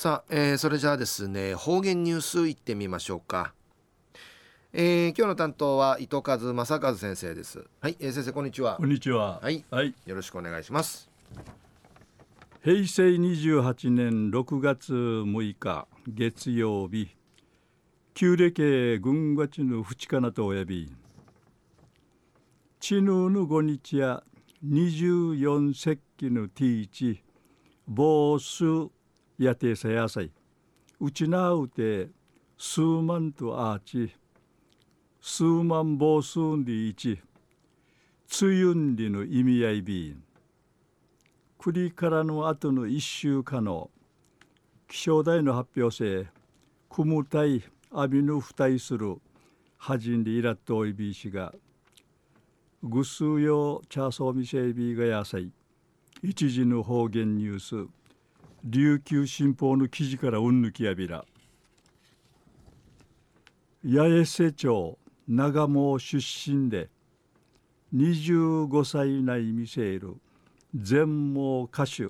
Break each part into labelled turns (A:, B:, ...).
A: さあ、えー、それじゃあですね方言ニュースいってみましょうか、えー、今日の担当は伊藤和正和先生です。はい、えー、先生こんにちは。
B: こんにちは。
A: はい、はい、よろしくお願いします。
B: 平成28年6月6日月曜日。旧暦軍月の淵かなとおやびちぬぬご日や24節気のティーチボースやてさやさいうちなうて数万とアーチ。数万房数んでいち。つゆんりの意味合いびん。栗からの後の一週間の。気象台の発表せくむたいあびぬふたいする。はじんでいらっとおいびしが。ぐすうよチャーソーミセイビーがやさい一時の方言ニュース。琉球新報の記事からうんぬきやびら。八重瀬町長毛出身で25歳内見せる全盲歌手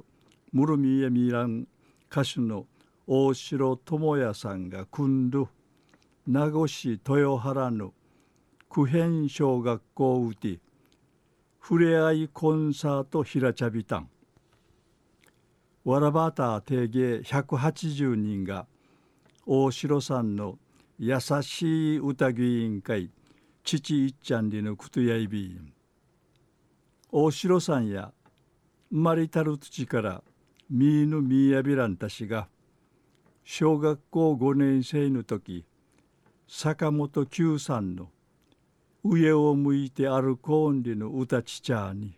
B: ムルミエミラン歌手の大城智也さんが組んる名護市豊原の九辺小学校うてふれあいコンサートひらちゃびたんわらばた定芸180人が大城さんの優しい歌委員会父いっちゃんりのくとやいびん。大城さんや生まれたる土からみーぬみやびらんたしが小学校5年生の時坂本九さんの上を向いて歩こうんりの歌ちちゃに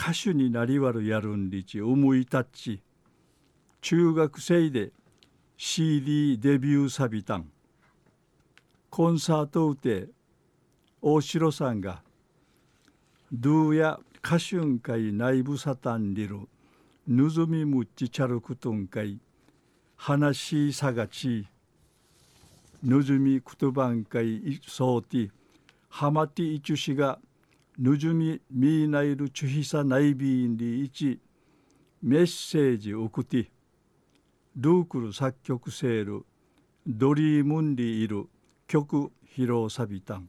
B: 歌手になりわるやるんりち思いたっち中学生で CD デビューさびたんコンサートうて大城さんがドゥや歌春会内部サタンリルぬずみむっちチャルクトン会話さがちぬずみくとばん会そうてはまていちゅしがぬじゅみみいないるちゅひさないびんりいちメッセージ送ってルークル作曲セールドリームンリいる曲披露さびたん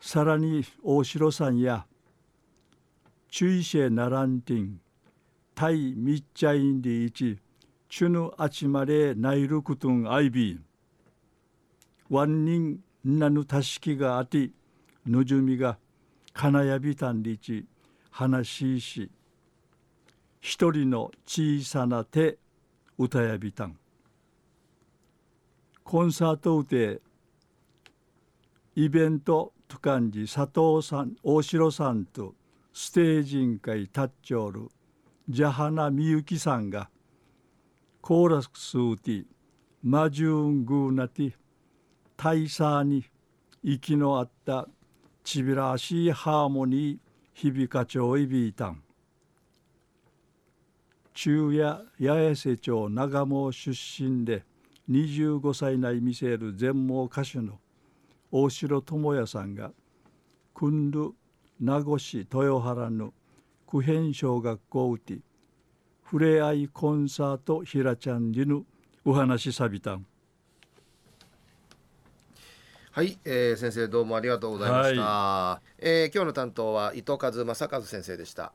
B: さらに大城さんや注意シェナランティンタイミッチャインリいちチュヌアチマレナイルクトンアイビンワンニンナヌタシキがあてぬじゅみが金やびたんりち話しし一人の小さな手歌やびたん。コンサートうてイベントと感じ佐藤さん大城さんとステージン会タッチョールジャハナみゆきさんがコーラスうてマジューングーナティ大佐に息のあったちびらしいハーモニー響かちょいびいたん中夜八重瀬町長毛出身で25歳内見せる全盲歌手の大城智也さんが君る名護市豊原の九辺小学校うてふれあいコンサートひらちゃんりぬお話さびたん。
A: はい、えー、先生どうもありがとうございました、はい、えー、今日の担当は伊藤和正和先生でした